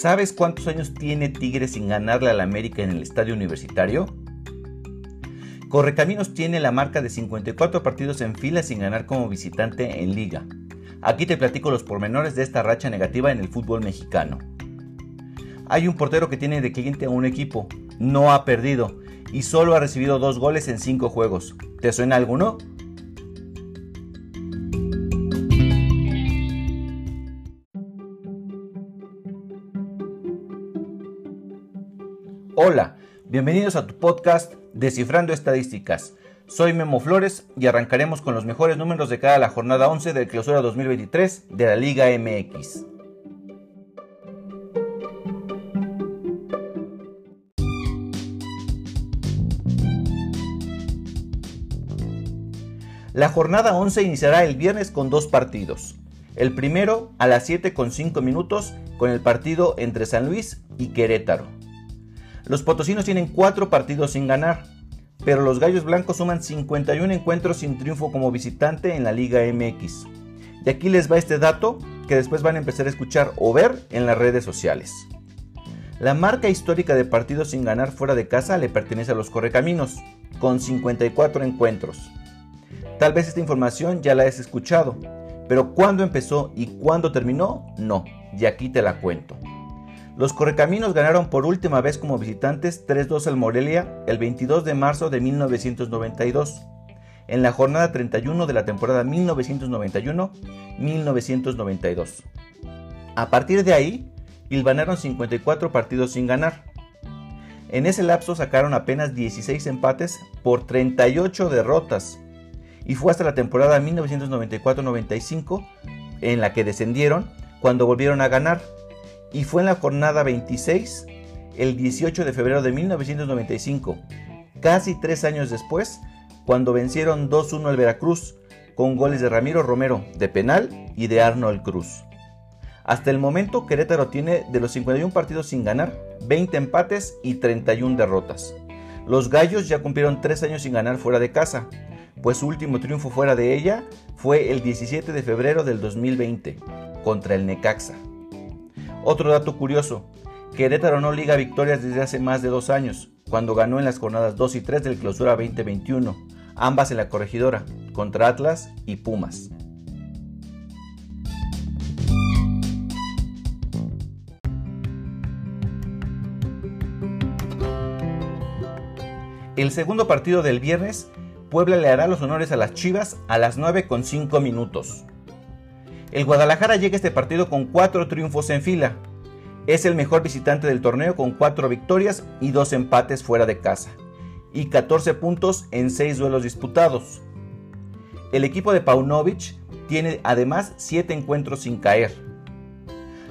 ¿Sabes cuántos años tiene Tigres sin ganarle al América en el estadio universitario? Correcaminos tiene la marca de 54 partidos en fila sin ganar como visitante en liga. Aquí te platico los pormenores de esta racha negativa en el fútbol mexicano. Hay un portero que tiene de cliente a un equipo, no ha perdido y solo ha recibido dos goles en cinco juegos. ¿Te suena alguno? Bienvenidos a tu podcast Descifrando Estadísticas. Soy Memo Flores y arrancaremos con los mejores números de cada la jornada 11 del Clausura 2023 de la Liga MX. La jornada 11 iniciará el viernes con dos partidos. El primero a las 7 con 5 minutos con el partido entre San Luis y Querétaro. Los potosinos tienen 4 partidos sin ganar, pero los Gallos Blancos suman 51 encuentros sin triunfo como visitante en la Liga MX. Y aquí les va este dato que después van a empezar a escuchar o ver en las redes sociales. La marca histórica de partidos sin ganar fuera de casa le pertenece a los Correcaminos, con 54 encuentros. Tal vez esta información ya la has escuchado, pero cuándo empezó y cuándo terminó, no, y aquí te la cuento. Los Correcaminos ganaron por última vez como visitantes 3-2 al Morelia el 22 de marzo de 1992, en la jornada 31 de la temporada 1991-1992. A partir de ahí, hilvanaron 54 partidos sin ganar. En ese lapso sacaron apenas 16 empates por 38 derrotas, y fue hasta la temporada 1994-95 en la que descendieron cuando volvieron a ganar y fue en la jornada 26, el 18 de febrero de 1995, casi tres años después, cuando vencieron 2-1 al Veracruz, con goles de Ramiro Romero de penal y de Arnold Cruz. Hasta el momento, Querétaro tiene de los 51 partidos sin ganar, 20 empates y 31 derrotas. Los Gallos ya cumplieron 3 años sin ganar fuera de casa, pues su último triunfo fuera de ella fue el 17 de febrero del 2020, contra el Necaxa. Otro dato curioso, Querétaro no liga victorias desde hace más de dos años, cuando ganó en las jornadas 2 y 3 del Clausura 2021, ambas en la corregidora, contra Atlas y Pumas. El segundo partido del viernes, Puebla le hará los honores a las Chivas a las 9 con 5 minutos. El Guadalajara llega a este partido con cuatro triunfos en fila. Es el mejor visitante del torneo con cuatro victorias y dos empates fuera de casa, y 14 puntos en 6 duelos disputados. El equipo de Paunovic tiene además 7 encuentros sin caer.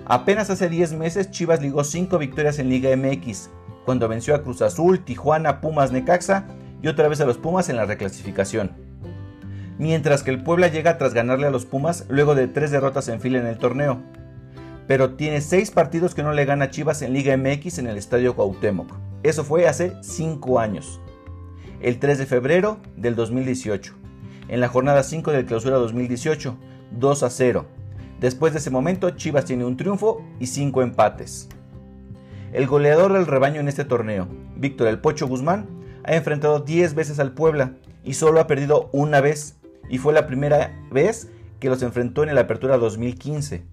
Apenas hace 10 meses Chivas ligó 5 victorias en Liga MX, cuando venció a Cruz Azul, Tijuana, Pumas, Necaxa y otra vez a los Pumas en la reclasificación mientras que el Puebla llega tras ganarle a los Pumas luego de tres derrotas en fila en el torneo. Pero tiene seis partidos que no le gana Chivas en Liga MX en el Estadio Cuauhtémoc. Eso fue hace cinco años. El 3 de febrero del 2018. En la jornada 5 del clausura 2018, 2 a 0. Después de ese momento, Chivas tiene un triunfo y cinco empates. El goleador del rebaño en este torneo, Víctor El Pocho Guzmán, ha enfrentado 10 veces al Puebla y solo ha perdido una vez y fue la primera vez que los enfrentó en la Apertura 2015,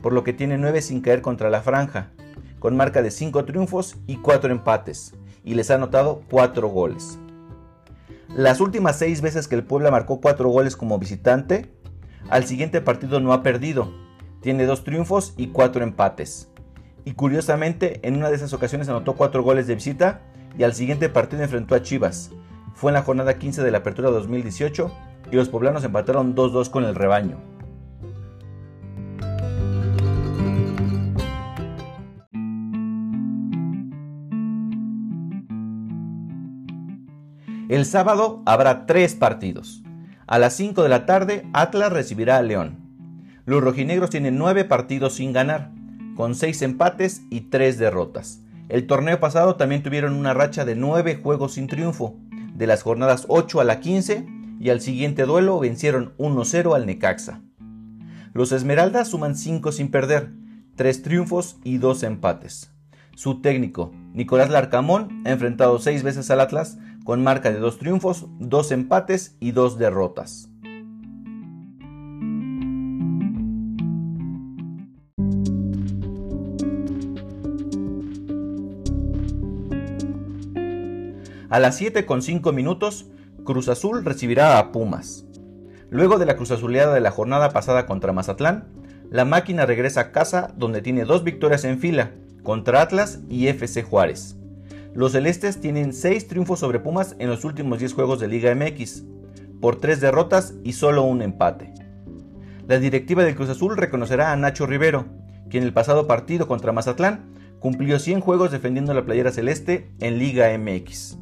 por lo que tiene 9 sin caer contra la franja, con marca de 5 triunfos y 4 empates, y les ha anotado 4 goles. Las últimas 6 veces que el Puebla marcó 4 goles como visitante, al siguiente partido no ha perdido, tiene 2 triunfos y 4 empates. Y curiosamente, en una de esas ocasiones anotó 4 goles de visita y al siguiente partido enfrentó a Chivas. Fue en la jornada 15 de la Apertura 2018 y los poblanos empataron 2-2 con el rebaño. El sábado habrá tres partidos. A las 5 de la tarde, Atlas recibirá a León. Los rojinegros tienen 9 partidos sin ganar, con 6 empates y 3 derrotas. El torneo pasado también tuvieron una racha de 9 juegos sin triunfo, de las jornadas 8 a la 15 y al siguiente duelo vencieron 1-0 al Necaxa. Los Esmeraldas suman 5 sin perder, 3 triunfos y 2 empates. Su técnico, Nicolás Larcamón, ha enfrentado 6 veces al Atlas con marca de 2 triunfos, 2 empates y 2 derrotas. A las 7 con 5 minutos, Cruz Azul recibirá a Pumas. Luego de la Cruz Azuleada de la jornada pasada contra Mazatlán, la máquina regresa a casa donde tiene dos victorias en fila, contra Atlas y FC Juárez. Los celestes tienen 6 triunfos sobre Pumas en los últimos 10 juegos de Liga MX, por 3 derrotas y solo un empate. La directiva del Cruz Azul reconocerá a Nacho Rivero, quien en el pasado partido contra Mazatlán cumplió 100 juegos defendiendo la playera celeste en Liga MX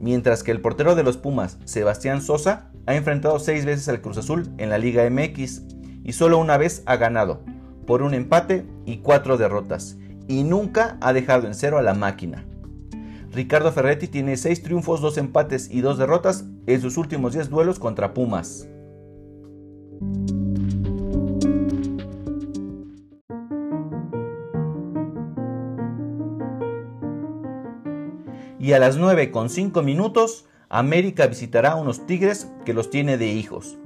mientras que el portero de los Pumas, Sebastián Sosa, ha enfrentado seis veces al Cruz Azul en la Liga MX y solo una vez ha ganado, por un empate y cuatro derrotas, y nunca ha dejado en cero a la máquina. Ricardo Ferretti tiene seis triunfos, dos empates y dos derrotas en sus últimos 10 duelos contra Pumas. Y a las 9 con 5 minutos América visitará a unos Tigres que los tiene de hijos,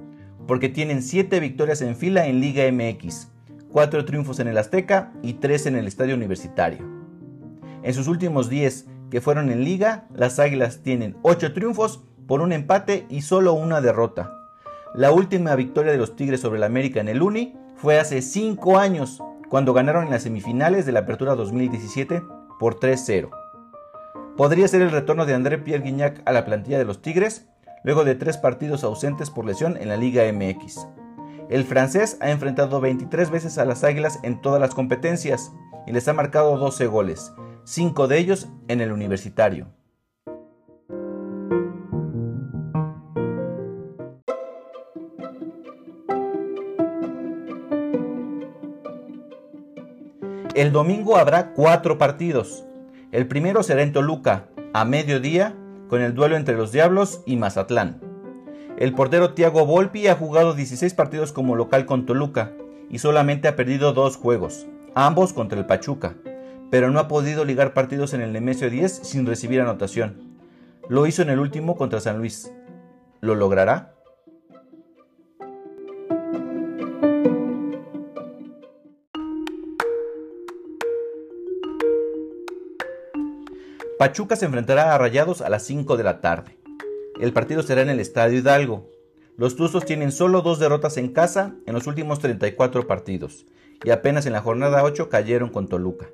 porque tienen 7 victorias en fila en Liga MX, 4 triunfos en el Azteca y 3 en el Estadio Universitario. En sus últimos 10 que fueron en Liga, las Águilas tienen 8 triunfos por un empate y solo una derrota. La última victoria de los Tigres sobre el América en el Uni fue hace 5 años, cuando ganaron en las semifinales de la Apertura 2017 por 3-0 podría ser el retorno de André Pierre Guignac a la plantilla de los Tigres, luego de tres partidos ausentes por lesión en la Liga MX. El francés ha enfrentado 23 veces a las Águilas en todas las competencias y les ha marcado 12 goles, 5 de ellos en el universitario. El domingo habrá cuatro partidos. El primero será en Toluca, a mediodía, con el duelo entre los Diablos y Mazatlán. El portero Thiago Volpi ha jugado 16 partidos como local con Toluca y solamente ha perdido dos juegos, ambos contra el Pachuca, pero no ha podido ligar partidos en el Nemesio 10 sin recibir anotación. Lo hizo en el último contra San Luis. ¿Lo logrará? Pachuca se enfrentará a Rayados a las 5 de la tarde. El partido será en el Estadio Hidalgo. Los Tuzos tienen solo dos derrotas en casa en los últimos 34 partidos y apenas en la jornada 8 cayeron con Toluca.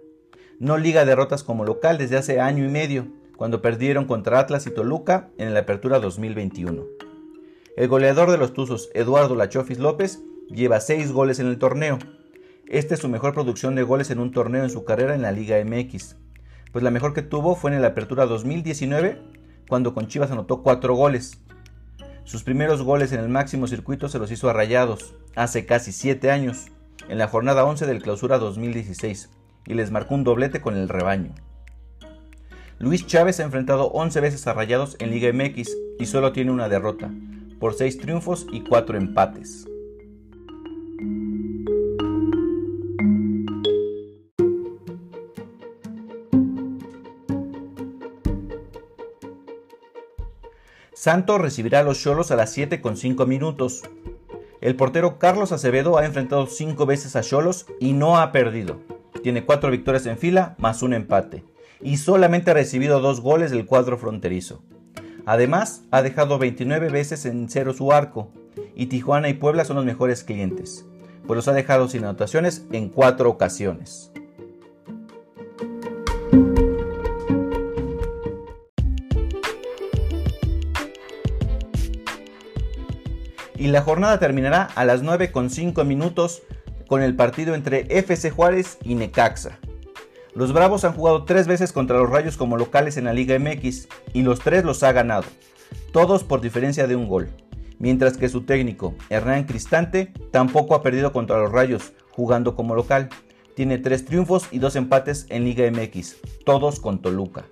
No liga derrotas como local desde hace año y medio, cuando perdieron contra Atlas y Toluca en la Apertura 2021. El goleador de los Tuzos, Eduardo Lachofis López, lleva 6 goles en el torneo. Esta es su mejor producción de goles en un torneo en su carrera en la Liga MX pues la mejor que tuvo fue en la Apertura 2019, cuando con Chivas anotó 4 goles. Sus primeros goles en el máximo circuito se los hizo a Rayados, hace casi 7 años, en la jornada 11 del Clausura 2016, y les marcó un doblete con el rebaño. Luis Chávez ha enfrentado 11 veces a Rayados en Liga MX y solo tiene una derrota, por 6 triunfos y 4 empates. Santos recibirá a los Cholos a las 7 con 5 minutos. El portero Carlos Acevedo ha enfrentado 5 veces a Cholos y no ha perdido. Tiene 4 victorias en fila más un empate. Y solamente ha recibido 2 goles del cuadro fronterizo. Además, ha dejado 29 veces en cero su arco. Y Tijuana y Puebla son los mejores clientes, pues los ha dejado sin anotaciones en 4 ocasiones. Y la jornada terminará a las 9 con 5 minutos con el partido entre FC Juárez y Necaxa. Los Bravos han jugado tres veces contra los Rayos como locales en la Liga MX y los tres los ha ganado, todos por diferencia de un gol, mientras que su técnico, Hernán Cristante, tampoco ha perdido contra los Rayos jugando como local. Tiene tres triunfos y dos empates en Liga MX, todos con Toluca.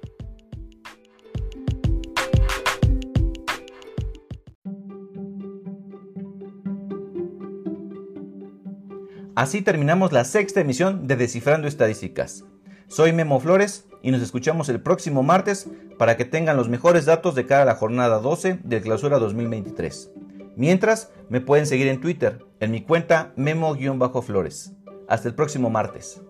Así terminamos la sexta emisión de Descifrando Estadísticas. Soy Memo Flores y nos escuchamos el próximo martes para que tengan los mejores datos de cara a la jornada 12 del clausura 2023. Mientras, me pueden seguir en Twitter, en mi cuenta Memo-Flores. Hasta el próximo martes.